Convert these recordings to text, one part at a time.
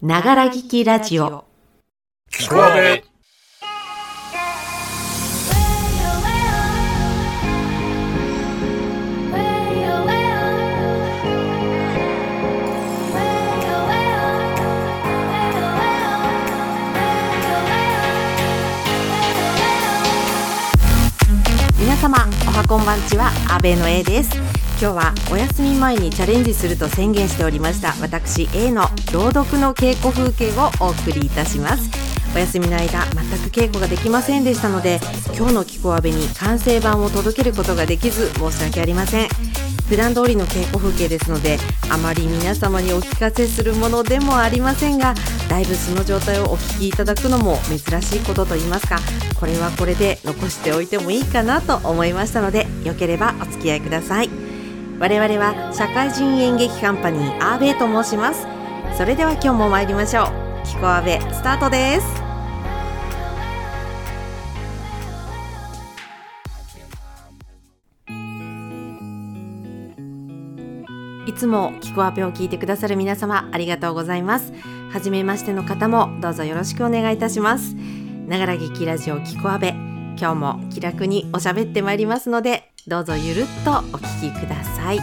ながら聞きラジオ。聞こえ皆様、おはこんばんちは、阿部の A です。今日はお休み前にチャレンジすると宣言しておりました。私 A の朗読の稽古風景をお送りいたします。お休みの間全く稽古ができませんでしたので今日のキコアベに完成版を届けることができず申し訳ありません。普段通りの稽古風景ですのであまり皆様にお聞かせするものでもありませんがだいぶ素の状態をお聞きいただくのも珍しいことといいますかこれはこれで残しておいてもいいかなと思いましたのでよければお付き合いください。我々は社会人演劇カンパニーアーベイと申します。それでは今日も参りましょう。キコアベスタートです。いつもキコアベを聞いてくださる皆様ありがとうございます。初めましての方もどうぞよろしくお願いいたします。ながら劇ラジオキコアベ今日も気楽におしゃべってまいりますのでどうぞゆるっとお聞きください。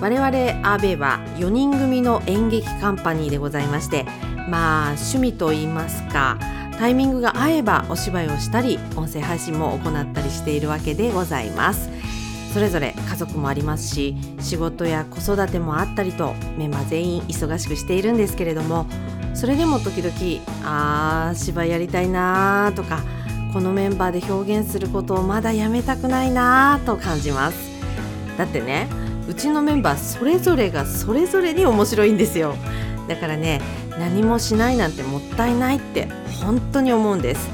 我々アーベは4人組の演劇カンパニーでございましてまあ趣味と言いますかタイミングが合えばお芝居をしたり音声配信も行ったりしているわけでございます。それぞれ家族もありますし仕事や子育てもあったりとメンバー全員忙しくしているんですけれどもそれでも時々あー芝居やりたいなーとかこのメンバーで表現することをまだやめたくないなぁと感じます。だってねうちのメンバーそれぞれがそれぞれに面白いんですよ。だからね何もしないなんてもったいないって本当に思うんです。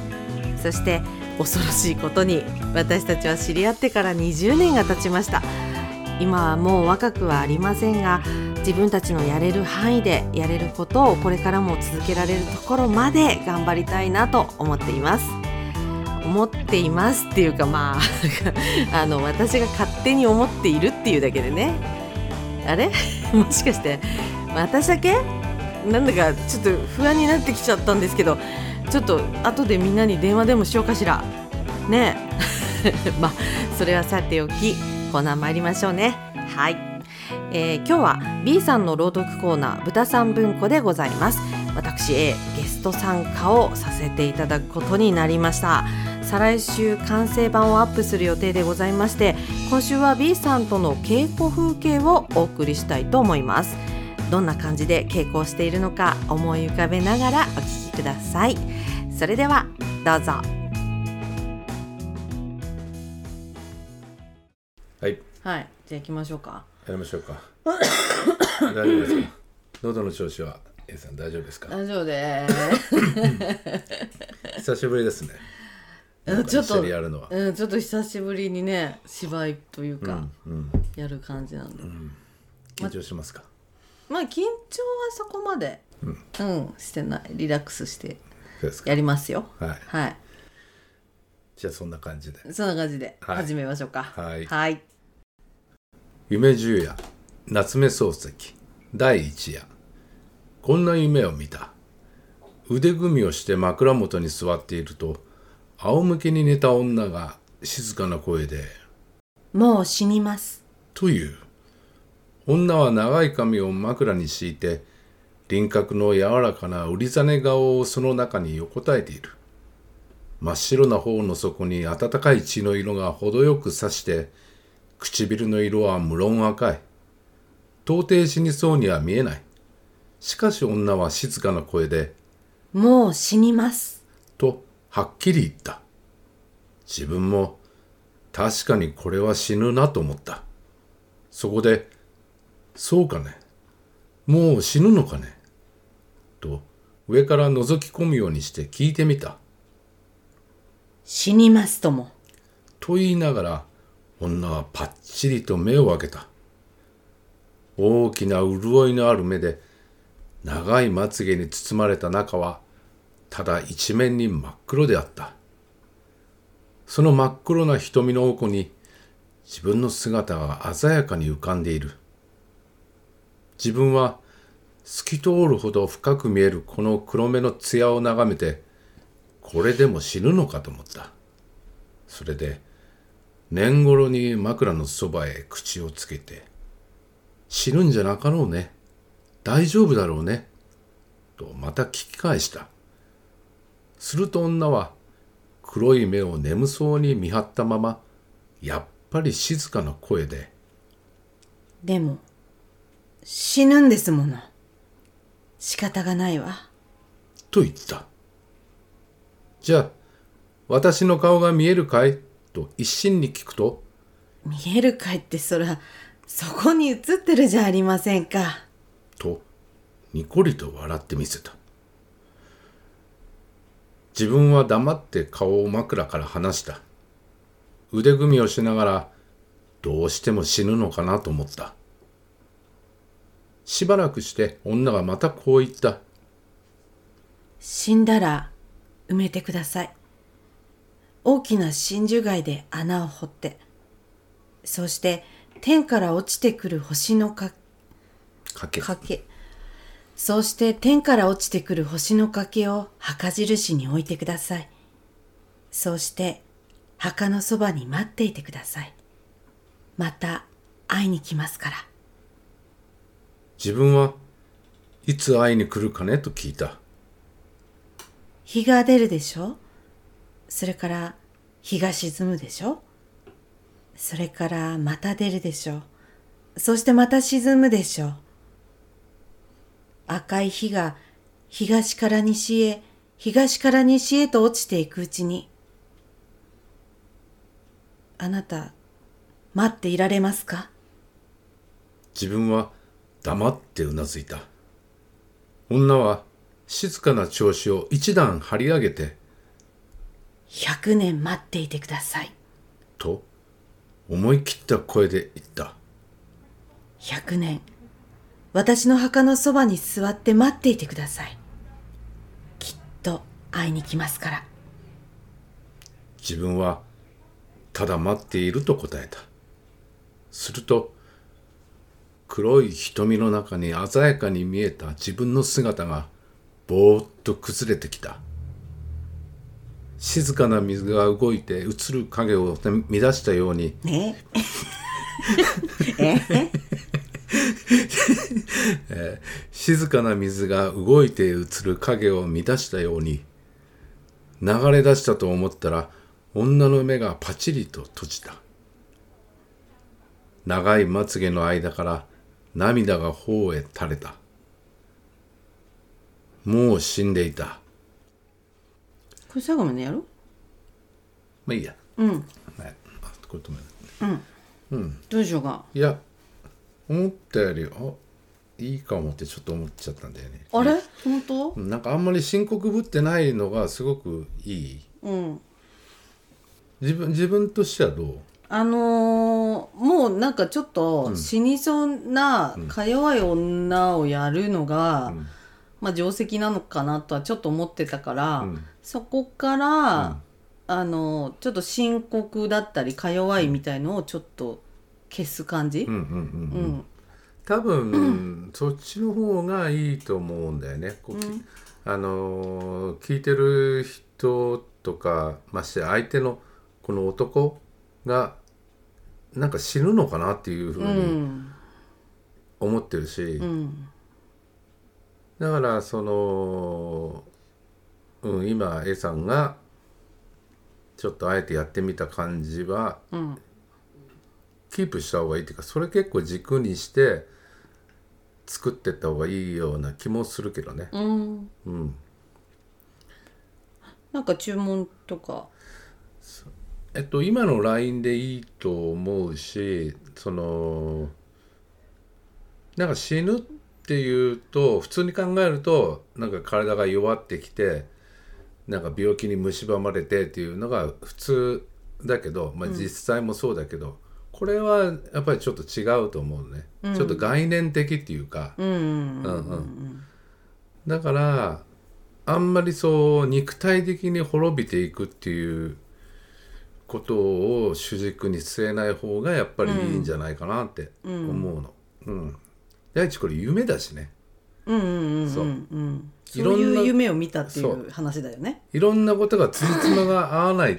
そして恐ろしいことに私たちは知り合ってから20年が経ちました。今はもう若くはありませんが自分たちのやれる範囲でやれることをこれからも続けられるところまで頑張りたいなと思っています。思っていますっていうかまあ あの私が勝手に思っているっていうだけでね。あれ？もしかして私だけ？なんだかちょっと不安になってきちゃったんですけどちょっと後でみんなに電話でもしようかしら。ね。まあそれはさておきコーナー参りましょうね。はい、えー今日は B さんの朗読コーナー豚さん文庫でございます。私 A ゲスト参加をさせていただくことになりました。再来週完成版をアップする予定でございまして今週は B さんとの稽古風景をお送りしたいと思います。どんな感じで稽古をしているのか思い浮かべながらお聞きください。それではどうぞ。はい。はい。じゃあ行きましょうか。やりましょうか。大丈夫ですか？喉の調子は A さん大丈夫ですか？大丈夫で 久しぶりですねすちょっと一緒にやるのは。うん、ちょっと久しぶりにね芝居というか、うんやる感じなんで、緊張しますか？まあ緊張はそこまでうん、してない。リラックスしてやりますよ。はい。はい。じゃあそんな感じで。そんな感じではい。始めましょうか。はい。はい。夢十夜夏目漱石第一夜。こんな夢を見た。腕組みをして枕元に座っていると仰向けに寝た女が静かな声でもう死にます。という。女は長い髪を枕に敷いて輪郭の柔らかな売りざ顔をその中に横たえている。真っ白な方の底に暖かい血の色が程よくさして唇の色は無論赤い。到底死にそうには見えない。しかし女は静かな声でもう死にます。とはっきり言った。自分も確かにこれは死ぬなと思った。そこで「そうかね。もう死ぬのかね?」と上から覗き込むようにして聞いてみた。死にますとも。と言いながら女はパッチリと目を開けた。大きな潤いのある目で長いまつげに包まれた中はただ一面に真っ黒であった。その真っ黒な瞳の奥に自分の姿が鮮やかに浮かんでいる。自分は透き通るほど深く見えるこの黒目の艶を眺めてこれでも死ぬのかと思った。それで年頃に枕のそばへ口をつけて死ぬんじゃなかろうね。大丈夫だろうね。とまた聞き返した。すると女は黒い目を眠そうに見張ったままやっぱり静かな声ででも死ぬんですもの仕方がないわと言った。じゃあ、私の顔が見えるかい？と一心に聞くと、見えるかいってそらそこに映ってるじゃありませんかと、にこりと笑ってみせた。自分は黙って顔を枕から離した。腕組みをしながら、どうしても死ぬのかなと思った。しばらくして女がまたこう言った。死んだら埋めてください大きな真珠貝で穴を掘ってそして天から落ちてくる星のかかけ。かけそうして天から落ちてくる星のかけを墓印に置いてください。そうして墓のそばに待っていてください。また会いに来ますから。自分はいつ会いに来るかねと聞いた。日が出るでしょ？それから日が沈むでしょ？それからまた出るでしょ？そしてまた沈むでしょ？赤い火が東から西へ東から西へと落ちていくうちにあなた待っていられますか？自分は黙ってうなずいた。女は静かな調子を一段張り上げて100年待っていてください。と思い切った声で言った。100年私の墓のそばに座って待っていてください。きっと会いに来ますから。自分はただ待っていると答えた。すると黒い瞳の中に鮮やかに見えた自分の姿がぼーっと崩れてきた。静かな水が動いて映る影を乱したように。ね。え 静かな水が動いて映る影を乱したように流れ出したと思ったら女の目がパチリと閉じた。長いまつげの間から涙が頬へ垂れた。もう死んでいた。これ最後までやろまあいいや。うん。はい。あこれ止める。どうしようか。いや思ったよりあいいかもってちょっと思っちゃったんだよね。あれ？本当？なんかあんまり深刻ぶってないのがすごくいい。うん。自分自分としてはどう？あのーもうなんかちょっと死にそうなか弱い女をやるのが、ん。まあ定石なのかなとはちょっと思ってたから、うん。そこから、あのちょっと深刻だったりか弱いみたいのをちょっと消す感じ、うんうんうんううん。ん多分、そっちの方がいいと思うんだよね。こうきあのー聞いてる人とかましてや相手のこの男がなんか死ぬのかなっていうふううにん。思ってるし、うん。だからその、うん、今 A さんがちょっとあえてやってみた感じはうんキープした方がいいっていうかそれ結構軸にして作ってった方がいいような気もするけどね。うん。うん、なんか注文とか？えっと今の LINE でいいと思うしそのなんか死ぬっていうと普通に考えるとなんか体が弱ってきてなんか病気に蝕まれてっていうのが普通だけど、まあ、実際もそうだけど、これはやっぱりちょっと違うと思うね、ちょっと概念的っていうか、うんうんうんうん。だからあんまりそう肉体的に滅びていくっていうことを主軸に据えない方がやっぱりいいんじゃないかなって思うの。うん。第一これ夢だしね。うんうんうんうん。そう。いうろんな夢を見たっていう。話だよね。いろんなことがつじつまが合わないっ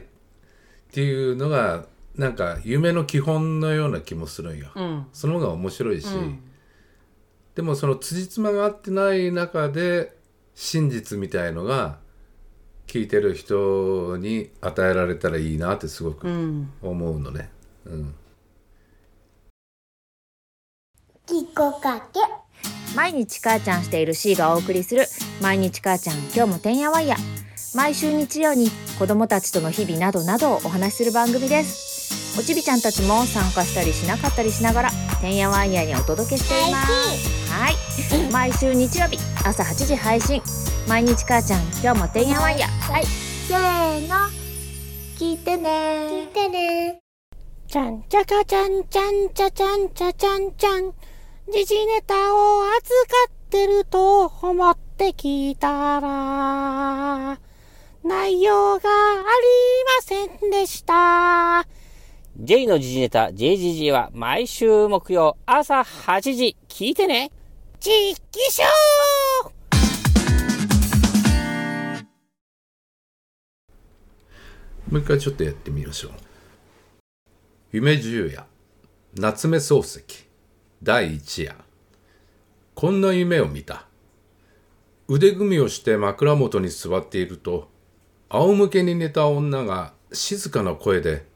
ていうのがなんか夢の基本のような気もするんよ。うん。その方が面白いし、うん。でもそのつじつまが合ってない中で真実みたいのが聞いてる人に与えられたらいいなってすごうくん。思うのね。うん、きこかけ毎日母ちゃんしている C がお送りする毎日母ちゃん今日もてんやわんや。毎週日曜に子供たちとの日々などなどをお話しする番組ですおちびちゃんたちも参加したりしなかったりしながらてんやわんやにお届けしています。はい。毎週日曜日朝8時配信。毎日母ちゃん今日もてんやわんや。はい。せーの。聞いてね。見てね。ちゃんちゃかちゃんちゃんちゃちゃんちゃちゃんちゃん。時事ネタを預かってると思って聞いたら内容がありませんでした J の時事ネタ JGG は毎週木曜朝8時聞いてね。実機ショーもう一回ちょっとやってみましょう。夢十夜夏目漱石第一夜。こんな夢を見た。腕組みをして枕元に座っていると仰向けに寝た女が静かな声で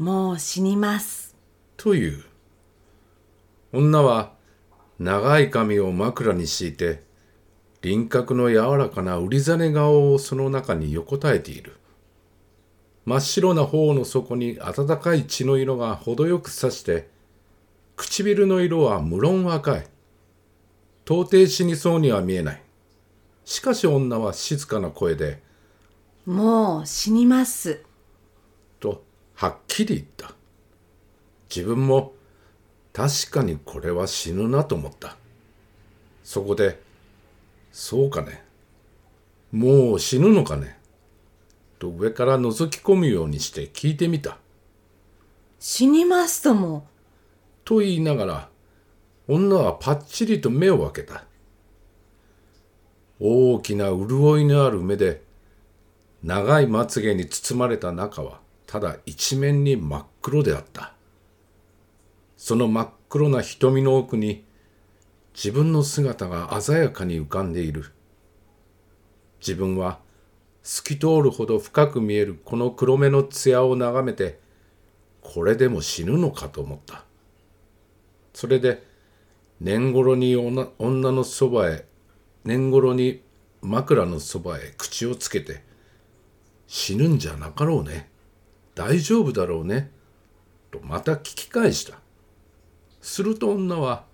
もう死にます。という。女は長い髪を枕に敷いて輪郭の柔らかな売りざ顔をその中に横たえている。真っ白な頬の底に暖かい血の色が程よくさして唇の色は無論赤い。到底死にそうには見えない。しかし女は静かな声でもう死にます。とはっきり言った。自分も確かにこれは死ぬなと思った。そこで「そうかね。もう死ぬのかね」と上から覗き込むようにして聞いてみた。死にますとも。と言いながら女はパッチリと目を開けた。大きな潤いのある目で長いまつげに包まれた中はただ一面に真っ黒であった。その真っ黒な瞳の奥に自分の姿が鮮やかに浮かんでいる。自分は透き通るほど深く見えるこの黒目の艶を眺めてこれでも死ぬのかと思った。それで年頃に女女のそばへ年頃に枕のそばへ口をつけて死ぬんじゃなかろうね。大丈夫だろうね。とまた聞き返した。すると女は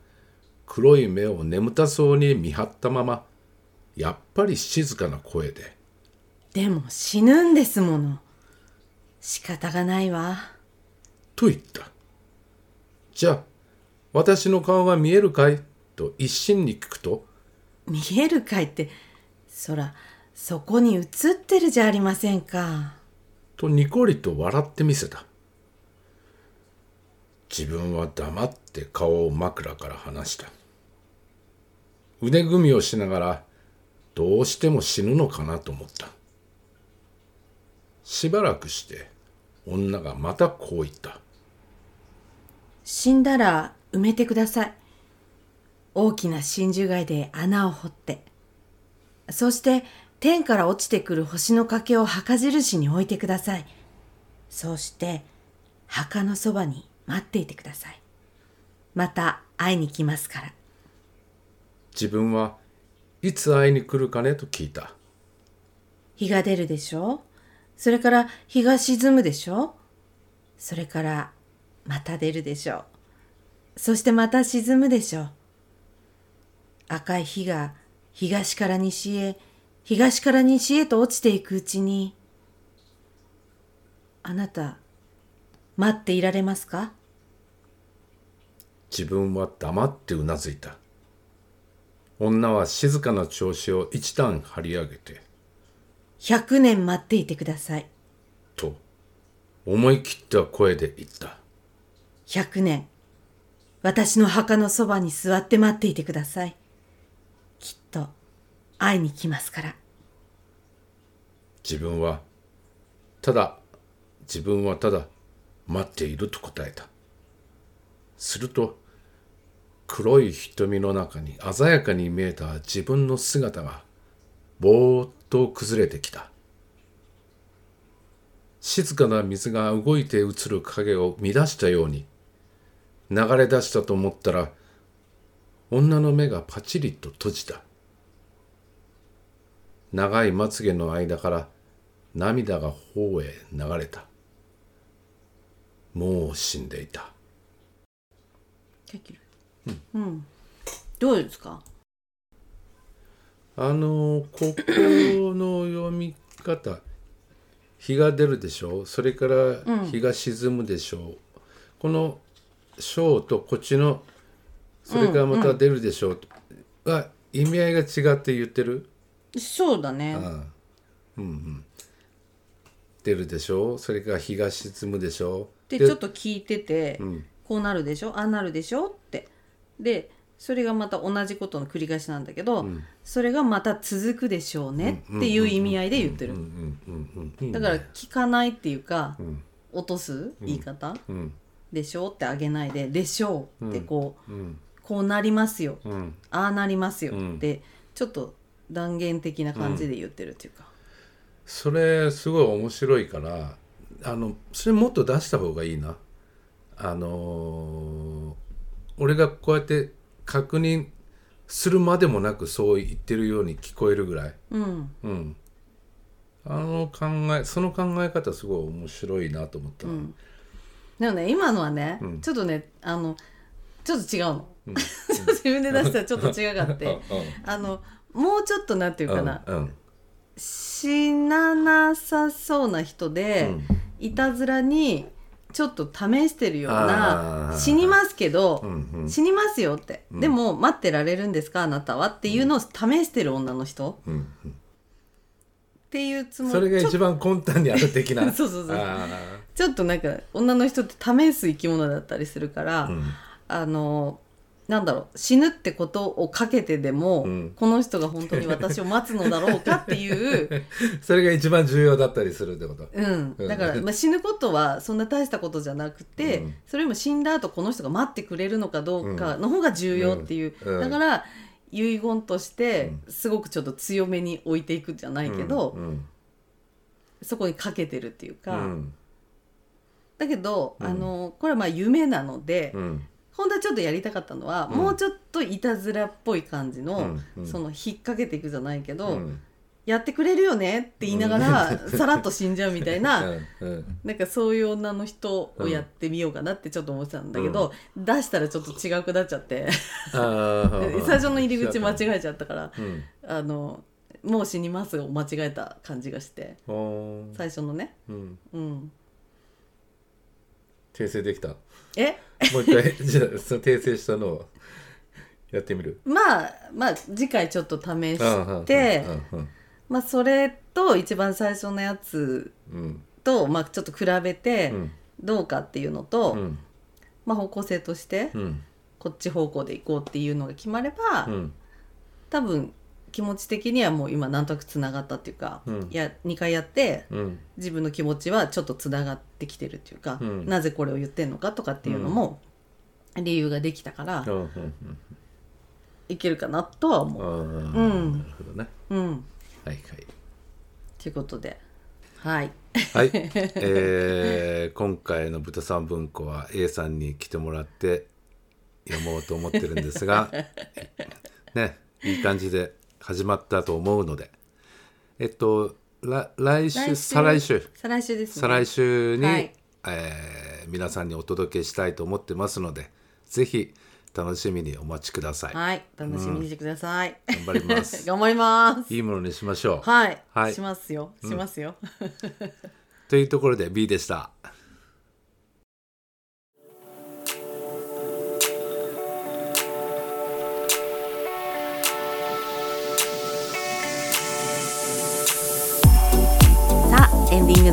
黒い目を眠たそうに見張ったままやっぱり静かな声で。でも死ぬんですもの。仕方がないわ。と言った。じゃあ、私の顔が見えるかい？と一心に聞くと、見えるかいってそらそこに映ってるじゃありませんかとにこりと笑ってみせた。自分は黙って顔を枕から離した。腕組みをしながら、どうしても死ぬのかなと思った。しばらくして、女がまたこう言った。死んだら埋めてください大きな真珠貝で穴を掘ってそして天から落ちてくる星の欠けを墓印に置いてください。そうして墓のそばに待っていてください。また会いに来ますから。自分はいつ会いに来るかねと聞いた。日が出るでしょ？それから日が沈むでしょ？それからまた出るでしょ？うそしてまた沈むでしょ？う赤い火が東から西へ東から西へと落ちていくうちにあなた待っていられますか？自分は黙ってうなずいた。女は静かな調子を一段張り上げて100年待っていてください。と思い切った声で言った。100年私の墓のそばに座って待っていてください。きっと会いに来ますから。自分はただ自分はただ待っていると答えた。すると黒い瞳の中に鮮やかに見えた自分の姿がぼーっと崩れてきた。静かな水が動いて映る影を乱したように流れ出したと思ったら女の目がパチリと閉じた。長いまつげの間から涙が頬へ流れた。もう死んでいた。できるうん、どうですか？あのここの読み方日が出るでしょ？うそれから日が沈むでしょ？う、この章とこっちのそれからまた出るでしょ？う、は意味合いが違って言ってる？そうだね。ああうんうん。出るでしょ？うそれから日が沈むでしょ？うでちょっと聞いてて、ん。こうなるでしょ？ああなるでしょ？って。でそれがまた同じことの繰り返しなんだけど、それがまた続くでしょうねっていう意味合いで言ってる、うんうんうんうんだから聞かないっていうか、ん。落とす言い方、うん。でしょ？うってあげないででしょうってこう、うん。こうなりますよ、うん。ああなりますよんってちょっと断言的な感じで言ってるっていうか、それすごい面白いからあのそれもっと出した方がいいな。あのー俺がこうやって確認するまでもなくそう言ってるように聞こえるぐらい。うん。うん。あの考えその考え方すごい面白いなと思った、ん。でもね今のはね、ん。ちょっとねあのちょっと違うの、自分で出したらちょっと違かって。あのもうちょっとなんていうかな、うんうん。死ななさそうな人で、いたずらにちょっと試してるようあなー。死にますけど、うんうん。死にますよって、でも待ってられるんですかあなたは？っていうのを試してる女の人。うんうん。っていうつもり。それが一番根端にある的な。そうそうそうあちょっとなんか女の人って試す生き物だったりするから、あのなんだろう死ぬってことをかけてでも、うん。この人が本当に私を待つのだろうかっていう、それが一番重要だったりするってこと？うん、うん。だから、まあ、死ぬことはそんな大したことじゃなくて、うん。それよりも死んだ後この人が待ってくれるのかどうかの方が重要っていう、うん。うん。だから遺言としてすごくちょっと強めに置いていくじゃないけど、うん。そこにかけてるっていううか、ん。だけど、あのこれはまあ夢なので、うん本当はちょっとやりたかったのは、うん。もうちょっといたずらっぽい感じの、うん。うん。その引っ掛けていくじゃないけど、うん。やってくれるよねって言いながら、さらっと死んじゃうみたいな、うん。うん。なんかそういう女の人をやってみようかなってちょっと思ってたんだけど、出したらちょっと違くなっちゃって。あー最初の入り口間違えちゃったからうん。あのもう死にますを間違えた感じがして最初のね。うん。うん。訂正できた？もえう一回じゃあその訂正したのをやってみる。まあまあ次回ちょっと試うんしてまあそれと一番最初のやつうん。と、まあ、ちょっと比べてうん。どうかっていうのと、うん。まあ、方向性としてうん。こっち方向で行こうっていうのが決まれば、うん。多分気持ち的にはもう今なんとなくつながったっていうか、うん。いや2回やってうん。自分の気持ちはちょっとつながってきてるっていうか、うん。なぜこれを言ってんのかとかっていうのも理由ができたから、いけるかなとはう思う。んうん。なるほどね。うん、はいはい。ということで。はい。はい、えー今回の豚さん文庫は A さんに来てもらって読もうと思ってるんですが ねいい感じで始まったと思うので。えっとら来週再来週。再来週ですね。再来週に、はい。えー皆さんにお届けしたいと思ってますのでぜひ楽しみにお待ちください、はい。楽しみにしてください、頑張ります。頑張ります。いいものにしましょう、はい、はい。しますよ。しますよ、というところで B でした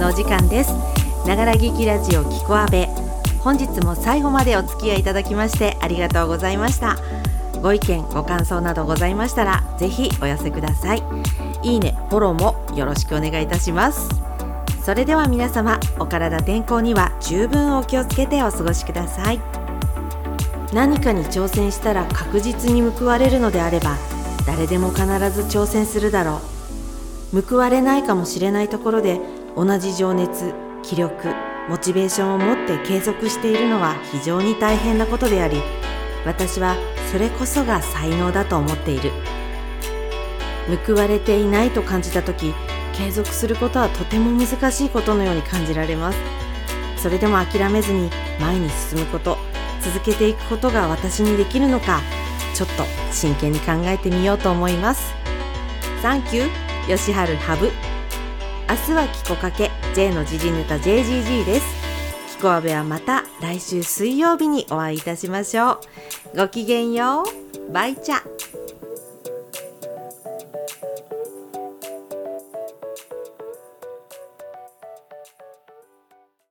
のお時間です。ながら劇ラジオキコアベ本日も最後までお付き合いいただきましてありがとうございました。ご意見ご感想などございましたらぜひお寄せください。いいねフォローもよろしくお願いいたします。それでは皆様お体健康には十分お気をつけてお過ごしください。何かに挑戦したら確実に報われるのであれば誰でも必ず挑戦するだろう。報われないかもしれないところで同じ情熱気力モチベーションを持って継続しているのは非常に大変なことであり私はそれこそが才能だと思っている。報われていないと感じた時継続することはとても難しいことのように感じられます。それでも諦めずに前に進むこと続けていくことが私にできるのかちょっと真剣に考えてみようと思います。サンキューよしはるハブ明日はキコかけ。J の時事ネタ JGG です。キコアベはまた来週水曜日にお会いいたしましょう。ごきげんよう。バイチャ。